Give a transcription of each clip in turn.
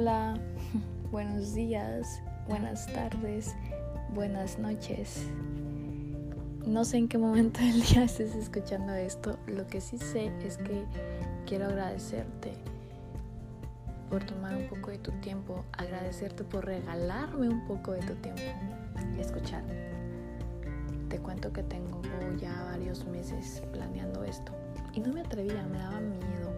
Hola, buenos días, buenas tardes, buenas noches. No sé en qué momento del día estés escuchando esto. Lo que sí sé es que quiero agradecerte por tomar un poco de tu tiempo, agradecerte por regalarme un poco de tu tiempo y escuchar. Te cuento que tengo ya varios meses planeando esto y no me atrevía, me daba miedo.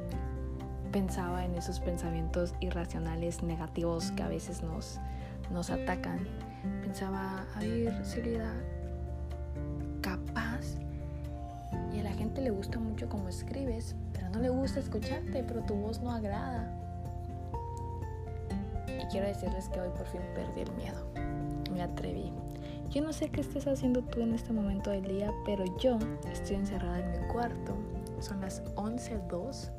Pensaba en esos pensamientos irracionales negativos que a veces nos, nos atacan. Pensaba, a ver, capaz. Y a la gente le gusta mucho cómo escribes, pero no le gusta escucharte, pero tu voz no agrada. Y quiero decirles que hoy por fin perdí el miedo. Me atreví. Yo no sé qué estés haciendo tú en este momento del día, pero yo estoy encerrada en mi cuarto. Son las 11.02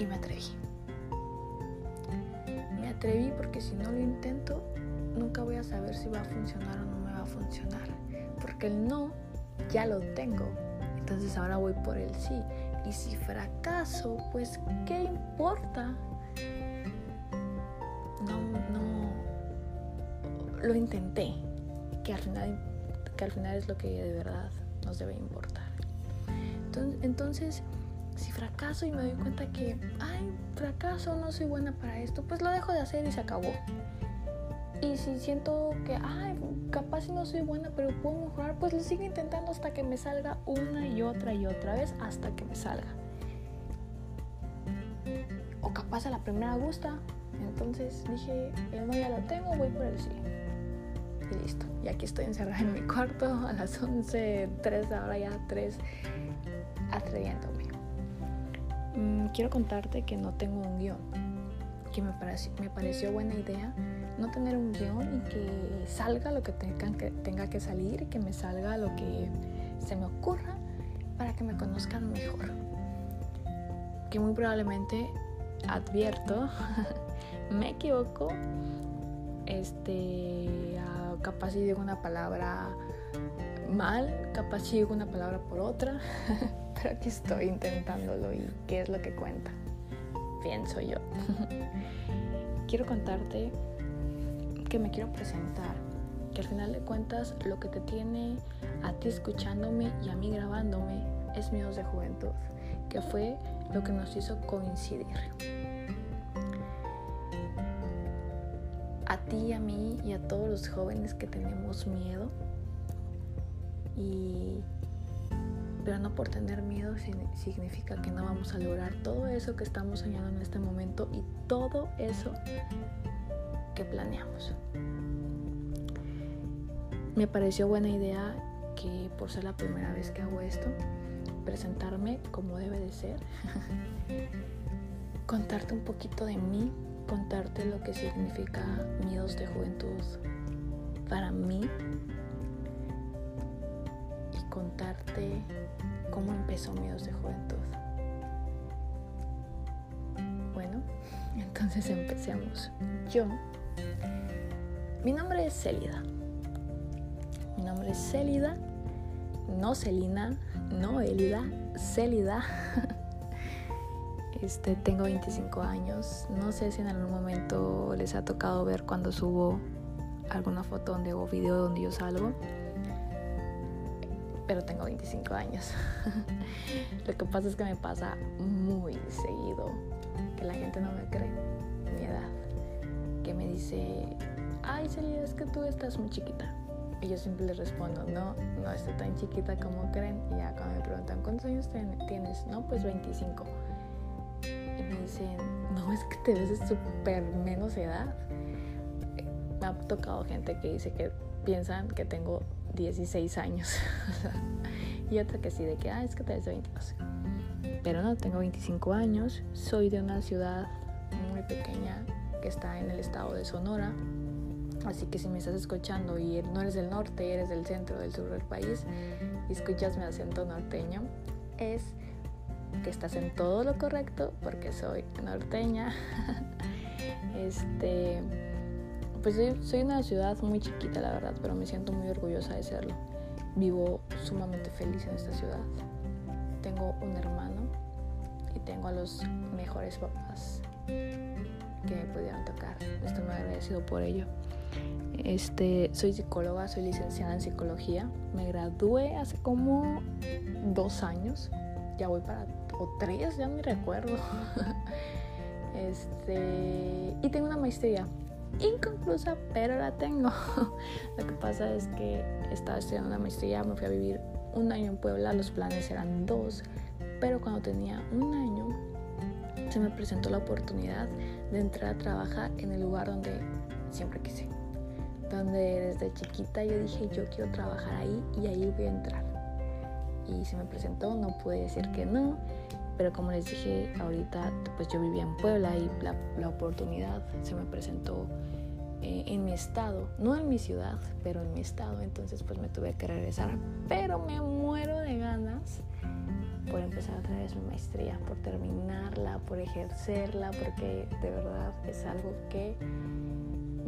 y me atreví. Me atreví porque si no lo intento, nunca voy a saber si va a funcionar o no me va a funcionar. Porque el no ya lo tengo. Entonces ahora voy por el sí. Y si fracaso, pues ¿qué importa? No, no. Lo intenté. Que al final, que al final es lo que de verdad nos debe importar. Entonces, fracaso y me doy cuenta que, ay, fracaso, no soy buena para esto, pues lo dejo de hacer y se acabó. Y si siento que, ay, capaz no soy buena, pero puedo mejorar, pues lo sigo intentando hasta que me salga una y otra y otra vez hasta que me salga. O capaz a la primera gusta. Entonces dije, el no ya lo tengo, voy por el sí. Y listo. Y aquí estoy encerrada en mi cuarto a las 11, 3, ahora ya 3, quiero contarte que no tengo un guion, que me, pareció, buena idea no tener un guion y que salga lo que tenga, que salir que me salga lo que se me ocurra para que me conozcan mejor. Que muy probablemente advierto, me equivoco, este, capaz si digo una palabra mal, capaz si digo una palabra por otra, pero aquí estoy intentándolo y qué es lo que cuenta, pienso yo. quiero contarte que me quiero presentar, que al final de cuentas lo que te tiene a ti escuchándome y a mí grabándome es miedos de juventud, que fue lo que nos hizo coincidir. A ti, a mí y a todos los jóvenes que tenemos miedo y pero no por tener miedo significa que no vamos a lograr todo eso que estamos soñando en este momento y todo eso que planeamos. Me pareció buena idea que por ser la primera vez que hago esto, presentarme como debe de ser, contarte un poquito de mí, contarte lo que significa miedos de juventud para mí contarte cómo empezó Miedos de Juventud. Bueno, entonces empecemos. Yo, mi nombre es Célida. Mi nombre es Célida, no Celina, no Elida, Célida. Este, tengo 25 años. No sé si en algún momento les ha tocado ver cuando subo alguna foto donde, o video donde yo salgo pero tengo 25 años. Lo que pasa es que me pasa muy seguido que la gente no me cree mi edad. Que me dice, ay Celia, es que tú estás muy chiquita. Y yo siempre les respondo, no, no estoy tan chiquita como creen. Y ya cuando me preguntan, ¿cuántos años tienes? No, pues 25. Y me dicen, no, es que te ves súper menos edad. Me ha tocado gente que dice que piensan que tengo 16 años. y otra que sí, de que, ah, es que te ves 22. Pero no, tengo 25 años, soy de una ciudad muy pequeña que está en el estado de Sonora. Así que si me estás escuchando y no eres del norte, eres del centro, del sur del país y escuchas mi acento norteño, es que estás en todo lo correcto porque soy norteña. este pues soy, una ciudad muy chiquita, la verdad, pero me siento muy orgullosa de serlo. Vivo sumamente feliz en esta ciudad. Tengo un hermano y tengo a los mejores papás que me pudieron tocar. Estoy muy agradecido por ello. Este, soy psicóloga, soy licenciada en psicología. Me gradué hace como dos años. Ya voy para o tres, ya me recuerdo. Este, y tengo una maestría inconclusa, pero la tengo. Lo que pasa es que estaba estudiando una maestría, me fui a vivir un año en Puebla, los planes eran dos, pero cuando tenía un año se me presentó la oportunidad de entrar a trabajar en el lugar donde siempre quise. Donde desde chiquita yo dije, yo quiero trabajar ahí y ahí voy a entrar. Y se me presentó, no pude decir que no, pero como les dije ahorita, pues yo vivía en Puebla y la, oportunidad se me presentó eh, en mi estado, no en mi ciudad, pero en mi estado, entonces pues me tuve que regresar, pero me muero de ganas por empezar otra vez mi maestría, por terminarla, por ejercerla, porque de verdad es algo que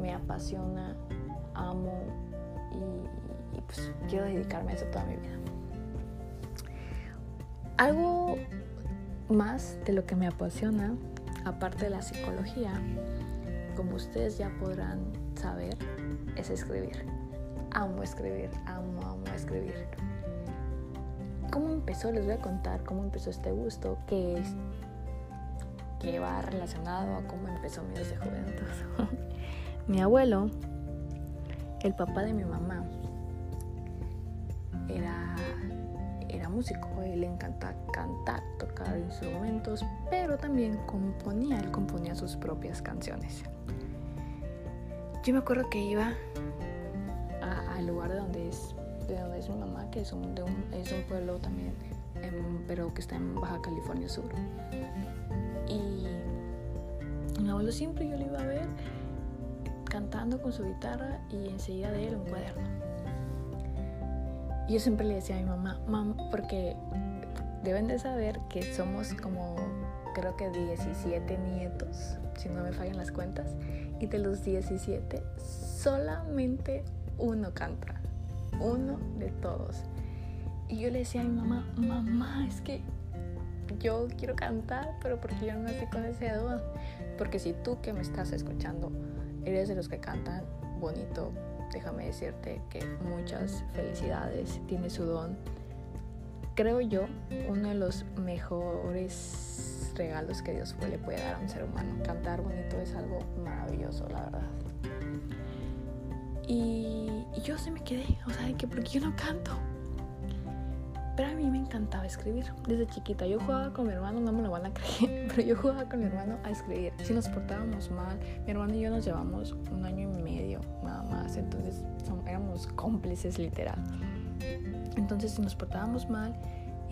me apasiona, amo y, y pues quiero dedicarme a eso toda mi vida. Algo más de lo que me apasiona, aparte de la psicología, como ustedes ya podrán saber, es escribir. Amo escribir, amo, amo escribir. ¿Cómo empezó? Les voy a contar cómo empezó este gusto, que es que va relacionado a cómo empezó mi de juventud. mi abuelo, el papá de mi mamá, era, era músico, él le encanta cantar, tocar instrumentos, pero también componía, él componía sus propias canciones. Yo me acuerdo que iba al lugar de donde es de donde es mi mamá, que es un, es un pueblo también, pero que está en Baja California Sur. Y mi abuelo siempre yo lo iba a ver cantando con su guitarra y enseguida de él un cuaderno. Yo siempre le decía a mi mamá, mamá, porque deben de saber que somos como creo que 17 nietos, si no me fallan las cuentas y de los 17 solamente uno canta, uno de todos. Y yo le decía a mi mamá, mamá, es que yo quiero cantar, pero porque yo no nací con ese don. Porque si tú que me estás escuchando eres de los que cantan bonito, déjame decirte que muchas felicidades, tiene su don. Creo yo, uno de los mejores regalos que Dios le puede dar a un ser humano. Cantar bonito es algo maravilloso, la verdad. Y, yo se me quedé, o sea, que porque yo no canto. Pero a mí me encantaba escribir. Desde chiquita yo jugaba con mi hermano, no me lo van a creer, pero yo jugaba con mi hermano a escribir. Si nos portábamos mal, mi hermano y yo nos llevamos un año y medio nada más, entonces éramos cómplices literal. Entonces si nos portábamos mal,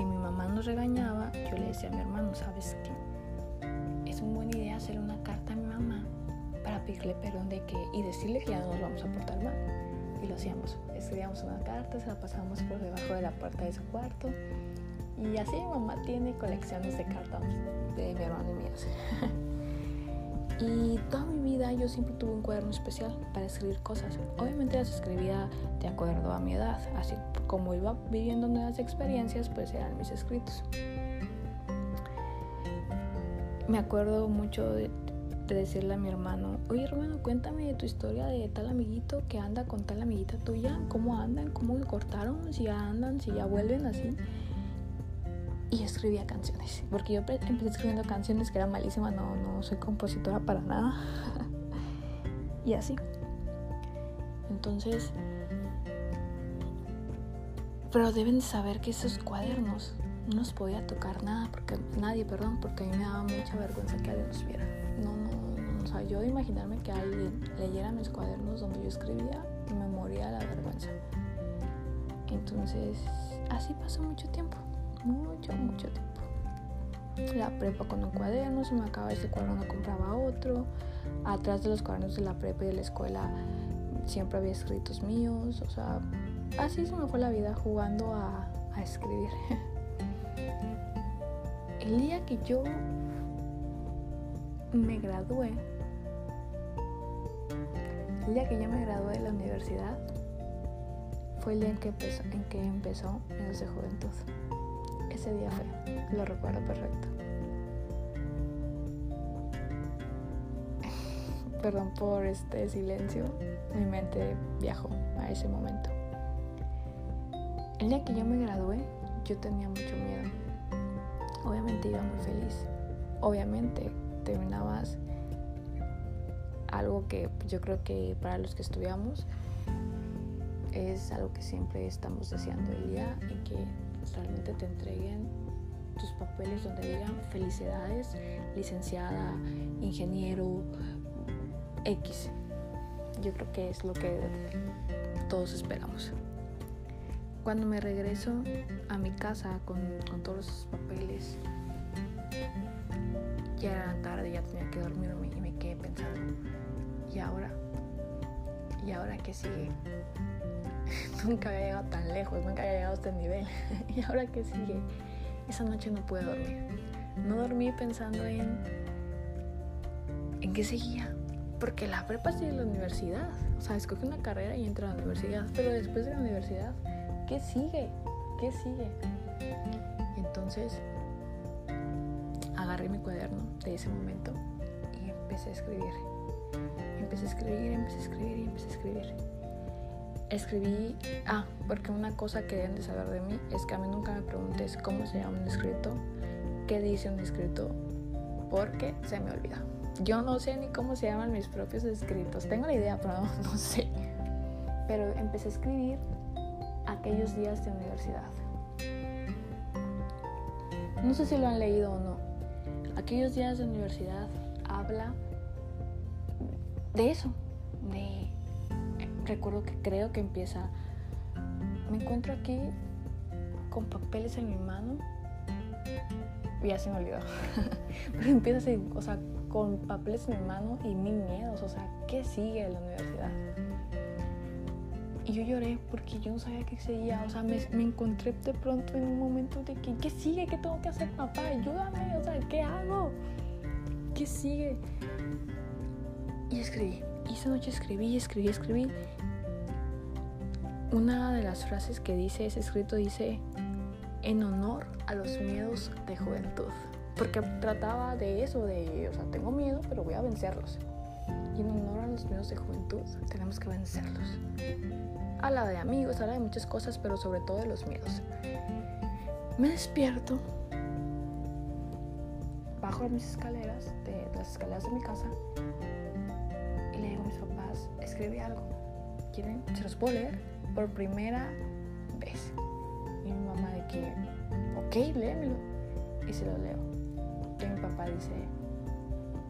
y mi mamá nos regañaba, yo le decía a mi hermano, ¿sabes qué? Es una buena idea hacerle una carta a mi mamá para pedirle perdón de que y decirle que ya no nos vamos a portar mal. Y lo hacíamos. Escribíamos una carta, se la pasábamos por debajo de la puerta de su cuarto. Y así mi mamá tiene colecciones de cartas de mi hermano y mías. Y toda mi vida yo siempre tuve un cuaderno especial para escribir cosas. Obviamente las escribía de acuerdo a mi edad, así como iba viviendo nuevas experiencias, pues eran mis escritos. Me acuerdo mucho de, decirle a mi hermano, oye hermano, cuéntame tu historia de tal amiguito que anda con tal amiguita tuya, cómo andan, cómo le cortaron, si ya andan, si ya vuelven así y escribía canciones. Porque yo empecé escribiendo canciones que eran malísimas, no, no soy compositora para nada. y así. Entonces, pero deben saber que esos cuadernos no nos podía tocar nada, porque nadie, perdón, porque a mí me daba mucha vergüenza que alguien los viera. No, no, o sea, yo de imaginarme que alguien leyera mis cuadernos donde yo escribía, me moría la vergüenza. Entonces, así pasó mucho tiempo mucho, mucho tiempo. La prepa con un cuaderno, se me acaba ese cuaderno, compraba otro. Atrás de los cuadernos de la prepa y de la escuela siempre había escritos míos. O sea, así se me fue la vida jugando a, a escribir. El día que yo me gradué, el día que yo me gradué de la universidad, fue el día en que empezó, en que empezó Juventud ese día fue, lo recuerdo perfecto. perdón por este silencio, mi mente viajó a ese momento. El día que yo me gradué, yo tenía mucho miedo. Obviamente iba muy feliz. Obviamente terminabas algo que yo creo que para los que estudiamos es algo que siempre estamos deseando el día en que realmente te entreguen tus papeles donde digan felicidades, licenciada, ingeniero, X. Yo creo que es lo que todos esperamos. Cuando me regreso a mi casa con, todos los papeles, ya era tarde, ya tenía que dormirme y me quedé pensando, ¿y ahora? ¿Y ahora qué sigue? nunca había llegado tan lejos, nunca había llegado a este nivel. ¿Y ahora qué sigue? Esa noche no pude dormir. No dormí pensando en en qué seguía. Porque la prepa sigue la universidad. O sea, escogí una carrera y entré a la universidad. Pero después de la universidad, ¿qué sigue? ¿Qué sigue? entonces agarré mi cuaderno de ese momento y empecé a escribir. Empecé a escribir, empecé a escribir y empecé a escribir. Escribí, ah, porque una cosa que deben de saber de mí es que a mí nunca me preguntes cómo se llama un escrito, qué dice un escrito, porque se me olvida. Yo no sé ni cómo se llaman mis propios escritos. Tengo la idea, pero no, sé. Pero empecé a escribir aquellos días de universidad. No sé si lo han leído o no. Aquellos días de universidad habla de eso, de recuerdo que creo que empieza me encuentro aquí con papeles en mi mano y ya se me olvidó. Pero empieza así, o sea, con papeles en mi mano y mil miedos, o sea, ¿qué sigue la universidad? Y yo lloré porque yo no sabía qué seguía, o sea, me, encontré de pronto en un momento de que, ¿qué sigue? ¿Qué tengo que hacer, papá? Ayúdame, o sea, ¿qué hago? ¿Qué sigue? Y escribí, y esa noche escribí, escribí, escribí. Una de las frases que dice ese escrito dice, en honor a los miedos de juventud porque trataba de eso, de, o sea, tengo miedo, pero voy a vencerlos. Y en honor a los miedos de juventud, tenemos que vencerlos. Habla de amigos, habla de muchas cosas, pero sobre todo de los miedos. Me despierto, bajo mis escaleras, de las escaleras de mi casa, papás, escribe algo. ¿Quieren? ¿Se los puedo leer? Por primera vez. Y mi mamá de que, ok, léemelo. Y se lo leo que mi papá dice,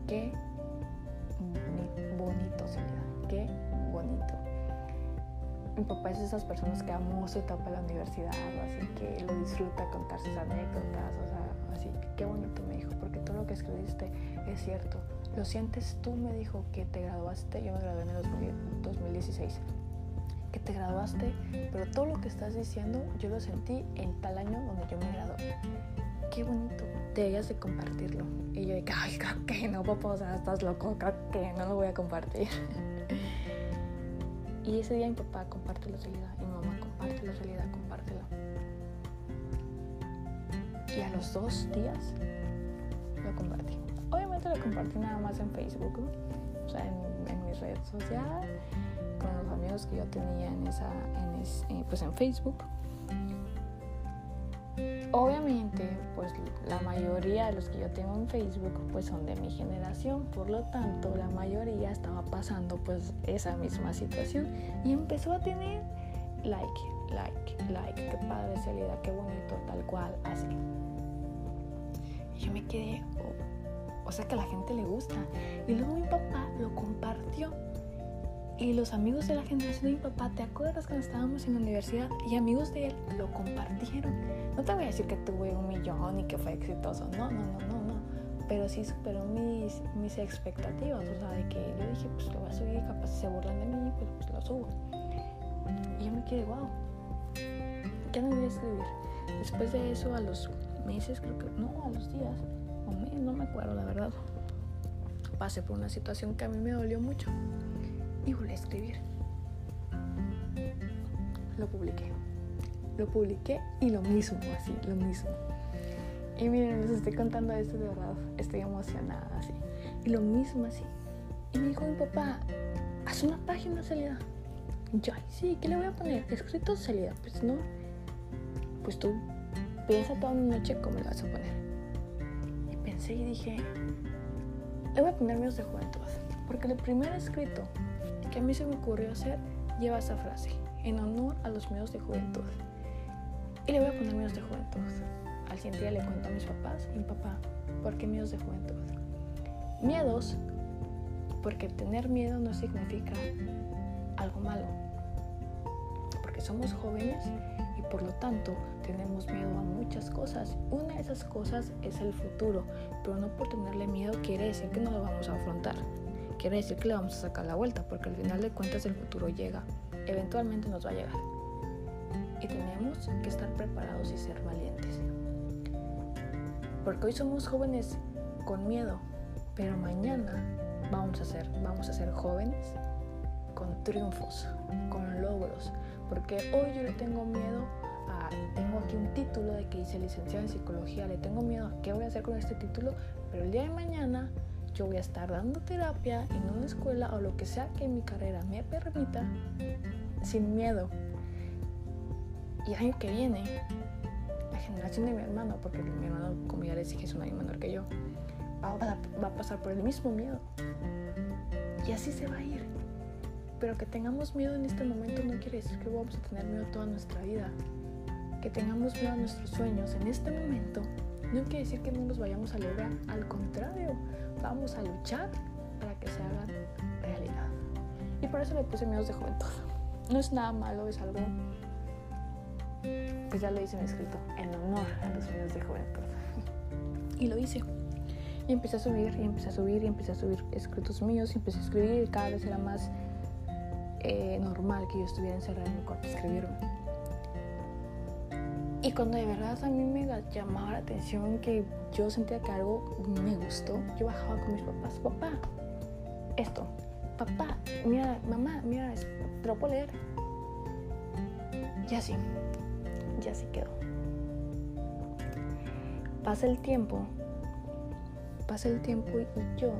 qué bonito sería, qué bonito. Mi papá es de esas personas que amó su etapa en la universidad, así que lo disfruta contar sus anécdotas, o sea, así que qué bonito me dijo, porque todo lo que escribiste es cierto. Lo sientes tú, me dijo que te graduaste, yo me gradué en el 2016, que te graduaste, pero todo lo que estás diciendo yo lo sentí en tal año donde yo me gradué. Qué bonito deberías de compartirlo. Y yo dije, ay, creo que no, papá, o sea, estás loco, creo que no lo voy a compartir. y ese día mi papá comparte la realidad, y mi mamá comparte la realidad, compártelo. Y a los dos días lo compartí. Obviamente lo compartí nada más en Facebook, o sea, en, mi red con los amigos que yo tenía en esa, en eh, pues en Facebook. Obviamente, pues la mayoría de los que yo tengo en Facebook pues son de mi generación, por lo tanto la mayoría estaba pasando pues esa misma situación y empezó a tener like, like, like, qué padre salida, qué bonito, tal cual, así. Yo me quedé, o sea que a la gente le gusta. Y luego mi papá lo compartió y los amigos de la generación de mi papá, ¿te acuerdas cuando estábamos en la universidad? Y amigos de él lo compartieron. No te voy a decir que tuve un millón y que fue exitoso, no, no, no, no, no. Pero sí superó mis, mis expectativas, o sea, de que yo dije, pues lo voy a subir, capaz se burlan de mí, pero pues lo subo. Y yo me quedé, wow, ¿qué no voy a escribir? Después de eso, a los meses, creo que, no, a los días, no me acuerdo la verdad, pasé por una situación que a mí me dolió mucho y volví a escribir. Lo publiqué. Lo publiqué y lo mismo, así, lo mismo. Y miren, les estoy contando esto de verdad, estoy emocionada así. Y lo mismo así. Y me dijo mi papá, haz una página salida. Yo, sí, ¿qué le voy a poner? Escrito salida. Pues no. Pues tú piensa toda una noche cómo le vas a poner. Pensé y dije, le voy a poner míos de juventud. Porque el primer escrito que a mí se me ocurrió hacer lleva esa frase, en honor a los medios de juventud. Y le voy a poner medios de juventud. Al siguiente día le cuento a mis papás, y mi papá, ¿por qué miedos de juventud? Miedos, porque tener miedo no significa algo malo. Porque somos jóvenes por lo tanto tenemos miedo a muchas cosas. Una de esas cosas es el futuro, pero no por tenerle miedo quiere decir que no lo vamos a afrontar. Quiere decir que le vamos a sacar la vuelta, porque al final de cuentas el futuro llega. Eventualmente nos va a llegar. Y tenemos que estar preparados y ser valientes. Porque hoy somos jóvenes con miedo, pero mañana vamos a ser, vamos a ser jóvenes con triunfos, con logros. Porque hoy yo le tengo miedo tengo aquí un título de que hice licenciado en psicología, le tengo miedo a qué voy a hacer con este título, pero el día de mañana yo voy a estar dando terapia en una escuela o lo que sea que mi carrera me permita, sin miedo. Y el año que viene, la generación de mi hermano, porque mi hermano, como ya les dije, es un año menor que yo, va a, va a pasar por el mismo miedo. Y así se va a ir. Pero que tengamos miedo en este momento no quiere decir que vamos a tener miedo toda nuestra vida. Que tengamos a nuestros sueños en este momento no quiere decir que no los vayamos a lograr. Al contrario, vamos a luchar para que se hagan realidad. Y por eso le puse miedos de juventud. No es nada malo, es algo, pues ya lo hice en escrito, en honor a los miedos de juventud. Y lo hice. Y empecé a subir, y empecé a subir, y empecé a subir escritos míos, y empecé a escribir, y cada vez era más eh, normal que yo estuviera encerrada en mi cuarto escribirme. Y cuando de verdad a mí me llamaba la atención que yo sentía que algo me gustó, yo bajaba con mis papás, papá, esto, papá, mira, mamá, mira, te lo puedo leer. Y así, ya así quedó. Pasa el tiempo, pasa el tiempo y yo,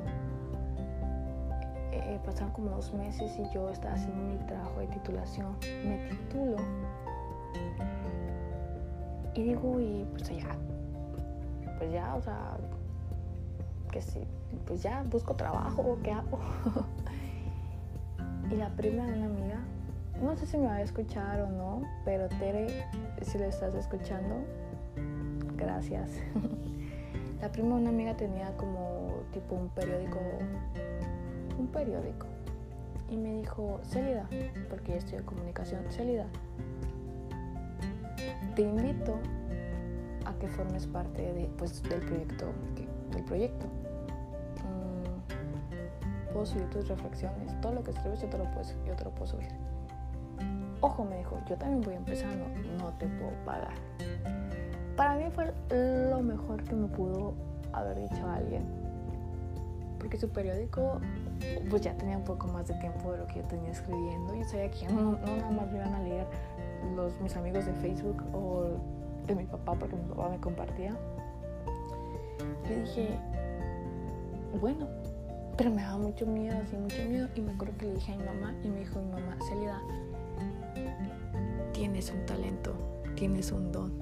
eh, pasaron como dos meses y yo estaba haciendo mi trabajo de titulación, me titulo y digo, y pues ya, pues ya, o sea, que sí, pues ya busco trabajo, ¿qué hago? y la prima de una amiga, no sé si me va a escuchar o no, pero Tere, si lo estás escuchando, gracias. la prima de una amiga tenía como tipo un periódico, un periódico. Y me dijo, Celida, porque yo estoy comunicación, Celida, te invito a que formes parte de, pues, del proyecto. del proyecto. Mm, puedo subir tus reflexiones, todo lo que escribes yo te lo puedo, yo te lo puedo subir. Ojo, me dijo, yo también voy empezando, no te puedo pagar. Para mí fue lo mejor que me pudo haber dicho alguien. Porque su periódico, pues ya tenía un poco más de tiempo de lo que yo tenía escribiendo. Y sabía que no, no nada más me iban a leer los, mis amigos de Facebook o de mi papá, porque mi papá me compartía. Le dije, bueno, pero me daba mucho miedo, así mucho miedo. Y me acuerdo que le dije a mi mamá y me dijo mi mamá, Celida, tienes un talento, tienes un don.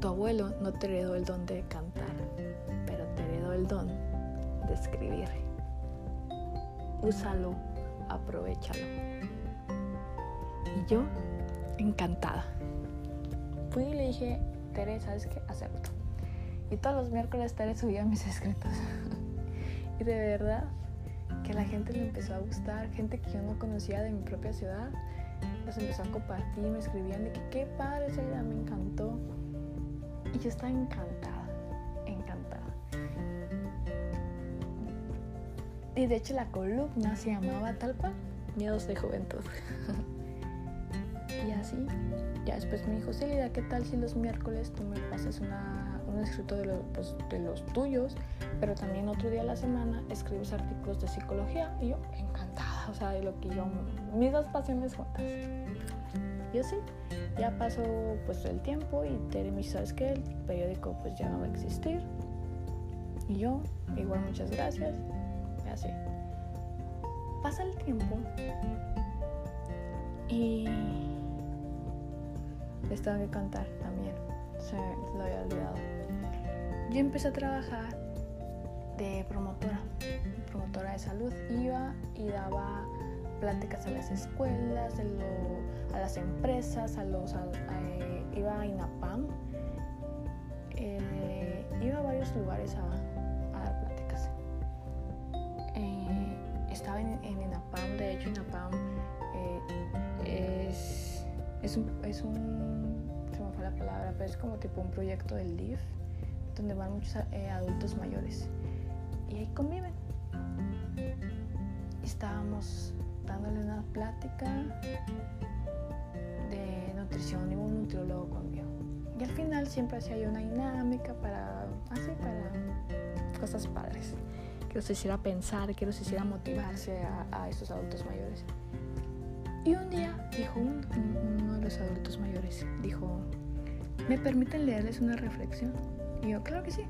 Tu abuelo no te heredó el don de cantar, pero te heredó el don de escribir. Úsalo, aprovechalo. Yo, encantada. Fui y le dije, Tere, ¿sabes qué? Acepto. Y todos los miércoles Tere subía mis escritos. y de verdad que la gente le empezó a gustar, gente que yo no conocía de mi propia ciudad, los empezó a compartir, me escribían de que qué padre esa idea, me encantó. Y yo estaba encantada, encantada. Y de hecho la columna se llamaba tal cual, Miedos de Juventud. Y así, ya después me dijo, Celida, ¿qué tal si los miércoles tú me pasas una, un escrito de, pues, de los tuyos, pero también otro día a la semana escribes artículos de psicología? Y yo, encantada, o sea, de lo que yo, mis dos pasiones juntas. Y así, ya pasó pues el tiempo y Tere me ¿sabes qué? El periódico pues ya no va a existir. Y yo, igual muchas gracias, Y así. Pasa el tiempo y les tengo que contar también. Se lo había olvidado. Yo empecé a trabajar de promotora, promotora de salud. Iba y daba pláticas a las escuelas, a las empresas, a los, eh, iba a INAPAM, eh, iba a varios lugares a, dar pláticas. Eh, estaba en, INAPAM, de hecho INAPAM es, es, un, es un, se me fue la palabra, pero es como tipo un proyecto del DIF, donde van muchos adultos mayores y ahí conviven. Estábamos dándole una plática de nutrición y un nutriólogo conmigo. Y al final siempre hacía una dinámica para, así, para cosas padres. Que los hiciera pensar, que los hiciera motivarse a, a estos adultos mayores. Y un día dijo uno de los adultos mayores, dijo, ¿me permiten leerles una reflexión? Y yo, claro que sí.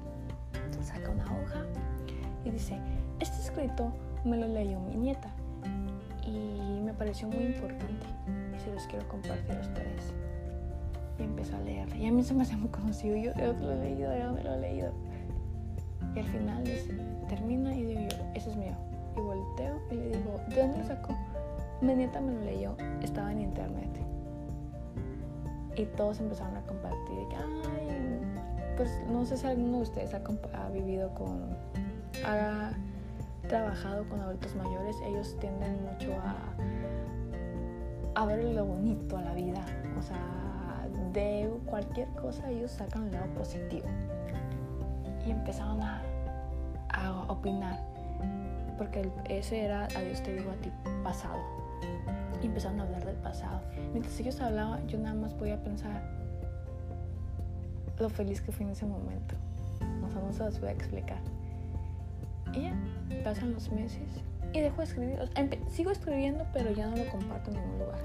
Saca una hoja y dice, este escrito me lo leyó mi nieta y me pareció muy importante y se los quiero compartir a ustedes. Y empezó a leer y a mí se me hace muy conocido, yo, yo lo he leído, yo me lo he leído. Y al final dice, termina y digo yo, ese es mío. Y volteo y le digo, ¿de dónde lo sacó? Mi nieta me lo leyó, estaba en internet. Y todos empezaron a compartir, pues no sé si alguno de ustedes ha, ha vivido con ha trabajado con adultos mayores, ellos tienden mucho a, a ver lo bonito a la vida. O sea, de cualquier cosa ellos sacan el lado positivo. Y empezaron a, a opinar. Porque ese era, adiós te digo a ti, pasado. Y empezaron a hablar del pasado. Mientras ellos hablaban, yo nada más podía pensar lo feliz que fui en ese momento. O sea, no se los voy a explicar. Y ya, pasan los meses y dejo de escribir. sigo escribiendo, pero ya no lo comparto en ningún lugar.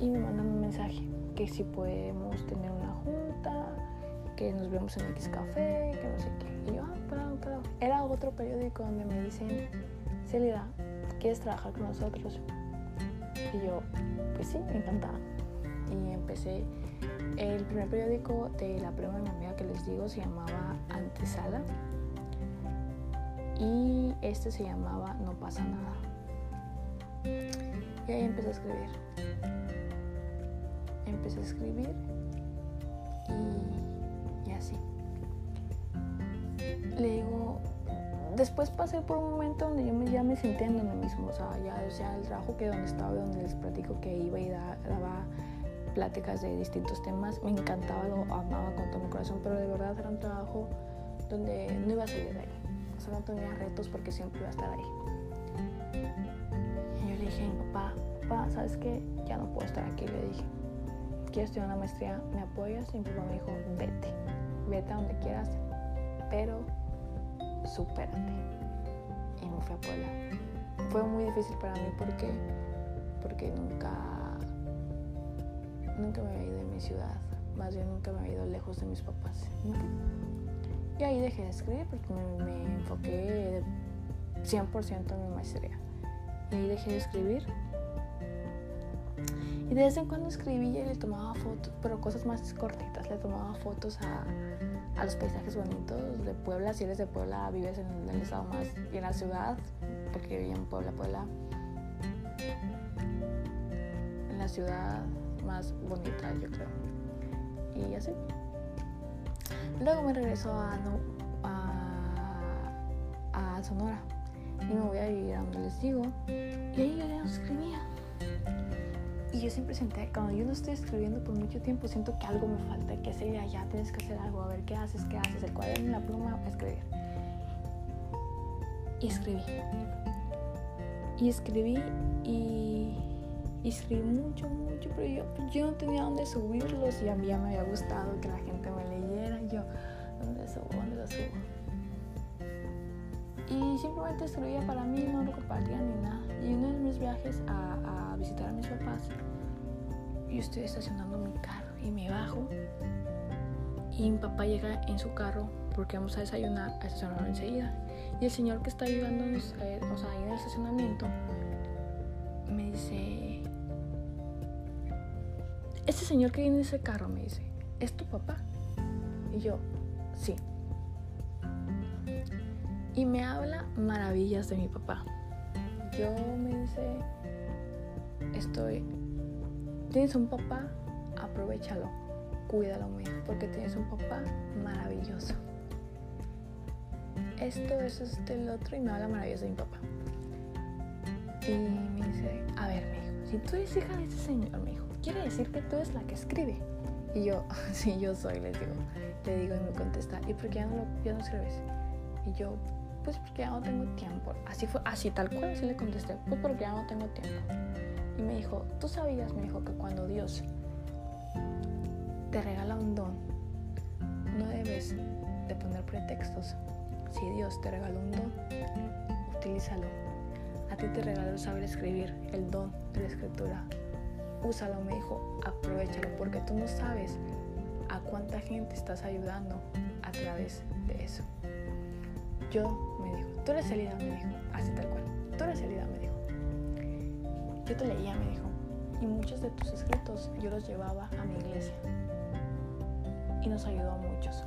Y me mandan un mensaje que si podemos tener una junta, que nos vemos en X Café, que no sé qué. Y yo, ah, claro, claro. Era otro periódico donde me dicen, Celida, ¿quieres trabajar con nosotros? Y yo, pues sí, encantada. Y empecé. El primer periódico de la prueba de mi amiga que les digo se llamaba Antesala y este se llamaba No pasa nada. Y ahí empecé a escribir. Empecé a escribir y, y así. Le digo, después pasé por un momento donde yo me, ya me senté en mí mismo, o sea, ya, el trabajo que donde estaba, donde les platico que iba y daba pláticas de distintos temas, me encantaba, lo amaba con todo mi corazón, pero de verdad era un trabajo donde no iba a salir de ahí no tenía retos porque siempre iba a estar ahí. Y yo le dije a papá, papá, ¿sabes qué? Ya no puedo estar aquí. Le dije, quiero estudiar una maestría, ¿me apoyas? Y mi papá me dijo, vete, vete a donde quieras, pero supérate. Y me fui a Puebla. Fue muy difícil para mí porque, porque nunca, nunca me había ido de mi ciudad, más bien nunca me había ido lejos de mis papás. Y ahí dejé de escribir porque me, enfoqué 100% en mi maestría. Y ahí dejé de escribir. Y de vez en cuando escribía y le tomaba fotos, pero cosas más cortitas. Le tomaba fotos a, a los paisajes bonitos de Puebla. Si eres de Puebla, vives en el estado más y en la ciudad, porque vivía en Puebla, Puebla. En la ciudad más bonita, yo creo. Y así. Luego me regreso a, a, Sonora y me voy a vivir a donde les digo. Y ahí yo ya no escribía. Y yo siempre senté, cuando yo no estoy escribiendo por mucho tiempo, siento que algo me falta, que hacer ya, tienes que hacer algo, a ver qué haces, qué haces, el cuaderno la pluma, escribir. Y escribí. Y escribí y, escribí mucho, mucho, pero yo, yo no tenía dónde subirlos y a mí ya me había gustado que la gente me yo, ¿dónde subo? ¿Dónde lo subo? Y simplemente escribía para mí, no lo compartía ni nada. Y uno de mis viajes a visitar a mis papás, yo estoy estacionando mi carro y me bajo. Y mi papá llega en su carro porque vamos a desayunar, a estacionar enseguida. Y el señor que está ayudándonos, eh, o sea, ahí en el estacionamiento, me dice, este señor que viene en ese carro, me dice, ¿es tu papá? Y yo, sí. Y me habla maravillas de mi papá. Yo me dice, estoy, tienes un papá, aprovechalo, cuídalo, me porque tienes un papá maravilloso. Esto, eso, este, el otro, y me habla maravillas de mi papá. Y me dice, a ver, me dijo, si tú eres hija de ese señor, me dijo, quiere decir que tú eres la que escribe. Y yo, sí, yo soy, les digo. Le digo y me contesta, ¿y por qué ya no, lo, ya no escribes? Y yo, pues porque ya no tengo tiempo. Así fue, así tal cual, así le contesté, pues porque ya no tengo tiempo. Y me dijo, tú sabías, me dijo, que cuando Dios te regala un don, no debes de poner pretextos. Si Dios te regaló un don, utilízalo. A ti te regaló saber escribir, el don de la escritura. Úsalo, me dijo, aprovechalo, porque tú no sabes a cuánta gente estás ayudando a través de eso. Yo, me dijo, tú eres Elida, me dijo, así tal cual, tú eres Elida, me dijo. Yo te leía, me dijo, y muchos de tus escritos yo los llevaba a mi iglesia. Y nos ayudó a muchos.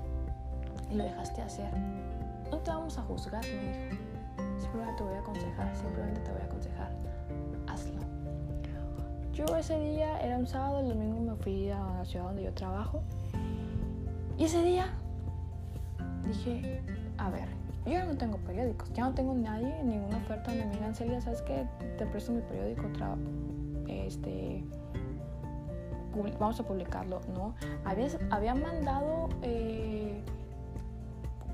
Y lo dejaste hacer. No te vamos a juzgar, me dijo. Simplemente te voy a aconsejar, simplemente te voy a aconsejar. Hazlo. Yo ese día era un sábado, el domingo me fui a la ciudad donde yo trabajo. Y ese día dije, a ver, yo ya no tengo periódicos, ya no tengo nadie, ninguna oferta donde me digan, Celia, ¿sabes qué? Te presto mi periódico, este, vamos a publicarlo, ¿no? Había, había mandado eh,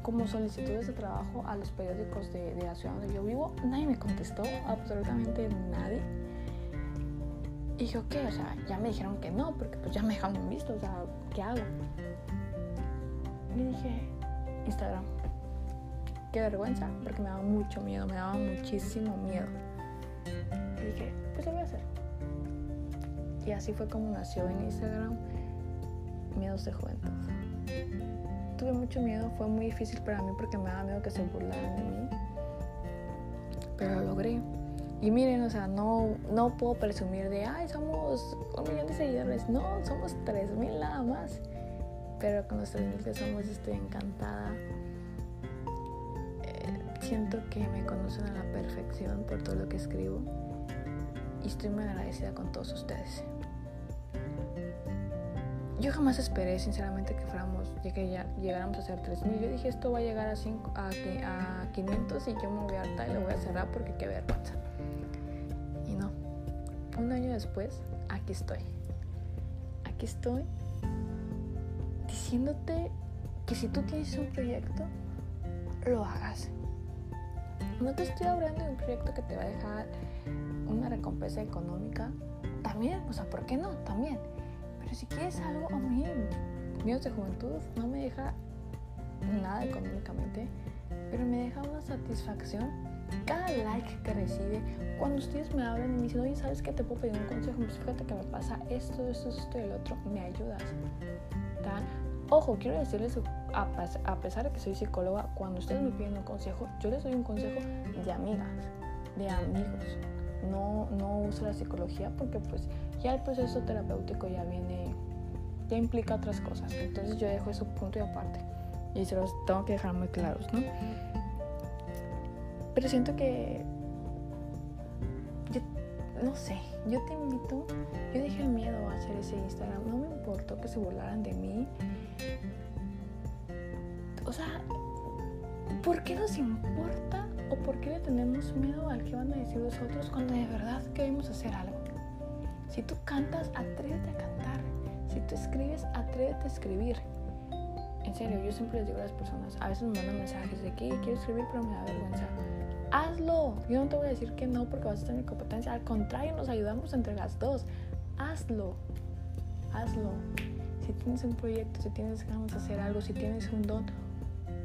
como solicitudes de trabajo a los periódicos de, la ciudad donde yo vivo, nadie me contestó, absolutamente nadie. Y dije, ok, o sea, ya me dijeron que no, porque pues ya me dejaron visto, o sea, ¿qué hago? Y dije, Instagram qué vergüenza, porque me daba mucho miedo, me daba muchísimo miedo. Y dije, pues lo voy a hacer. Y así fue como nació en Instagram Miedos de Juventud. Tuve mucho miedo, fue muy difícil para mí porque me daba miedo que se burlaran de mí. Pero lo logré. Y miren, o sea, no, no puedo presumir de, ay, somos un millón de seguidores. No, somos 3.000 nada más. Pero con los 3.000 que somos estoy encantada Siento que me conocen a la perfección por todo lo que escribo y estoy muy agradecida con todos ustedes. Yo jamás esperé, sinceramente, que fuéramos, que ya llegáramos a ser 3000. Yo dije, esto va a llegar a, 5, a, a 500 y yo me voy a hartar y lo voy a cerrar porque qué vergüenza. Y no. Un año después, aquí estoy. Aquí estoy diciéndote que si tú tienes un proyecto, lo hagas. No te estoy hablando de un proyecto que te va a dejar una recompensa económica. También, o sea, ¿por qué no? También. Pero si quieres algo, a mí, míos de juventud, no me deja nada económicamente, pero me deja una satisfacción. Cada like que recibe, cuando ustedes me hablan y me dicen, oye, ¿sabes qué? Te puedo pedir un consejo. Pues fíjate que me pasa esto, esto, esto y el otro. Me ayudas. Ojo, quiero decirles, a, pesar de que soy psicóloga, cuando ustedes me piden un consejo, yo les doy un consejo de amigas, de amigos. No, no uso la psicología porque pues ya el proceso terapéutico ya viene, ya implica otras cosas. Entonces yo dejo eso punto y aparte. Y se los tengo que dejar muy claros, ¿no? Pero siento que yo, no sé, yo te invito, yo dejé el miedo a hacer ese Instagram, no me importó que se burlaran de mí, o sea, ¿por qué nos importa o por qué le tenemos miedo al que van a decir los otros cuando de verdad queremos hacer algo? Si tú cantas, atrévete a cantar. Si tú escribes, atrévete a escribir. En serio, yo siempre les digo a las personas, a veces me mandan mensajes de que quiero escribir pero me da vergüenza. Hazlo. Yo no te voy a decir que no porque vas a tener competencia. Al contrario, nos ayudamos entre las dos. Hazlo. Hazlo. Si tienes un proyecto, si tienes ganas de hacer algo, si tienes un don,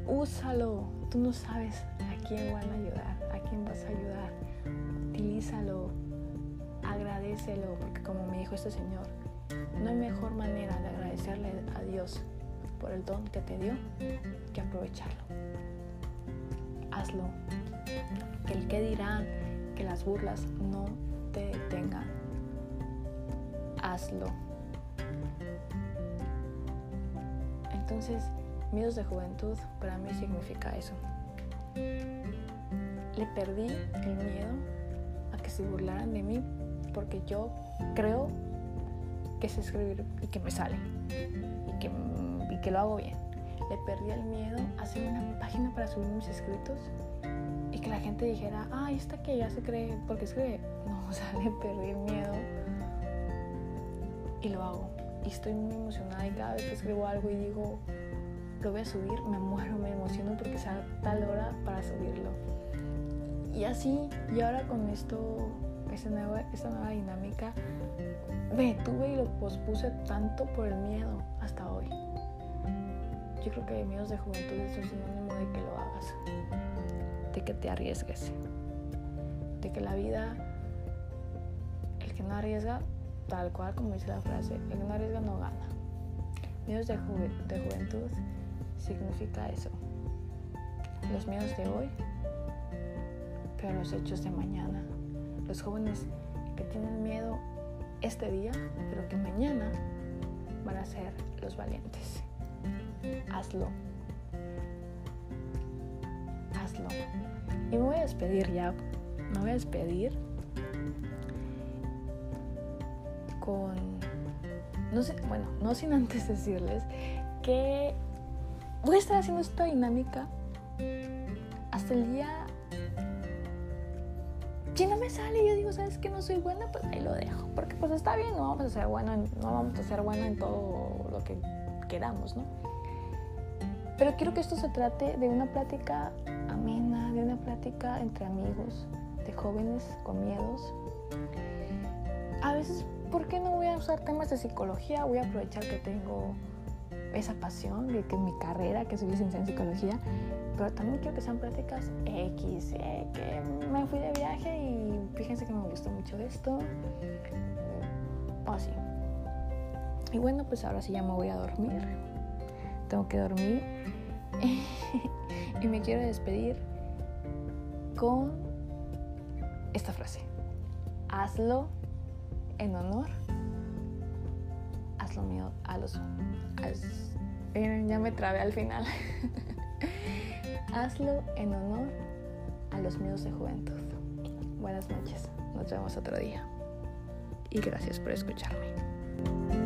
úsalo. Tú no sabes a quién van a ayudar, a quién vas a ayudar. Utilízalo, agradecelo, porque como me dijo este señor, no hay mejor manera de agradecerle a Dios por el don que te dio que aprovechar aprovecharlo. Hazlo. Que el que dirán, que las burlas no te detengan. Hazlo. Entonces, miedos de juventud para mí significa eso. Le perdí el miedo a que se burlaran de mí porque yo creo que sé escribir y que me sale y que, y que lo hago bien. Le perdí el miedo a hacer una página para subir mis escritos y que la gente dijera, ah, esta que ya se cree porque escribe. No, o sea, le perdí el miedo y lo hago. Y estoy muy emocionada y cada vez que escribo algo y digo, lo voy a subir, me muero, me emociono porque sea tal hora para subirlo. Y así, y ahora con esto, esta nueva, esta nueva dinámica, me detuve y lo pospuse tanto por el miedo hasta hoy. Yo creo que miedos de juventud es un sinónimo de que lo hagas, de que te arriesgues, de que la vida, el que no arriesga, tal cual como dice la frase, el que no arriesga no gana. Miedos de, de juventud significa eso. Los miedos de hoy, pero los hechos de mañana. Los jóvenes que tienen miedo este día, pero que mañana van a ser los valientes. Hazlo. Hazlo. Y me voy a despedir ya. Me voy a despedir con... No sé, bueno, no sin antes decirles que voy a estar haciendo esta dinámica hasta el día. Si no me sale, yo digo, ¿sabes que No soy buena, pues ahí lo dejo. Porque pues está bien, no vamos a ser bueno en, no vamos a ser buena en todo lo que queramos, ¿no? Pero quiero que esto se trate de una plática amena, de una plática entre amigos, de jóvenes con miedos. A veces, ¿por qué no voy a usar temas de psicología? Voy a aprovechar que tengo esa pasión de que mi carrera, que soy licenciada en psicología, pero también quiero que sean prácticas X, eh, que me fui de viaje y fíjense que me gustó mucho esto, así. Y bueno, pues ahora sí ya me voy a dormir, tengo que dormir y me quiero despedir con esta frase. Hazlo en honor hazlo mío a los ya me trabé al final. Hazlo en honor a los míos de juventud. Buenas noches, nos vemos otro día. Y gracias por escucharme.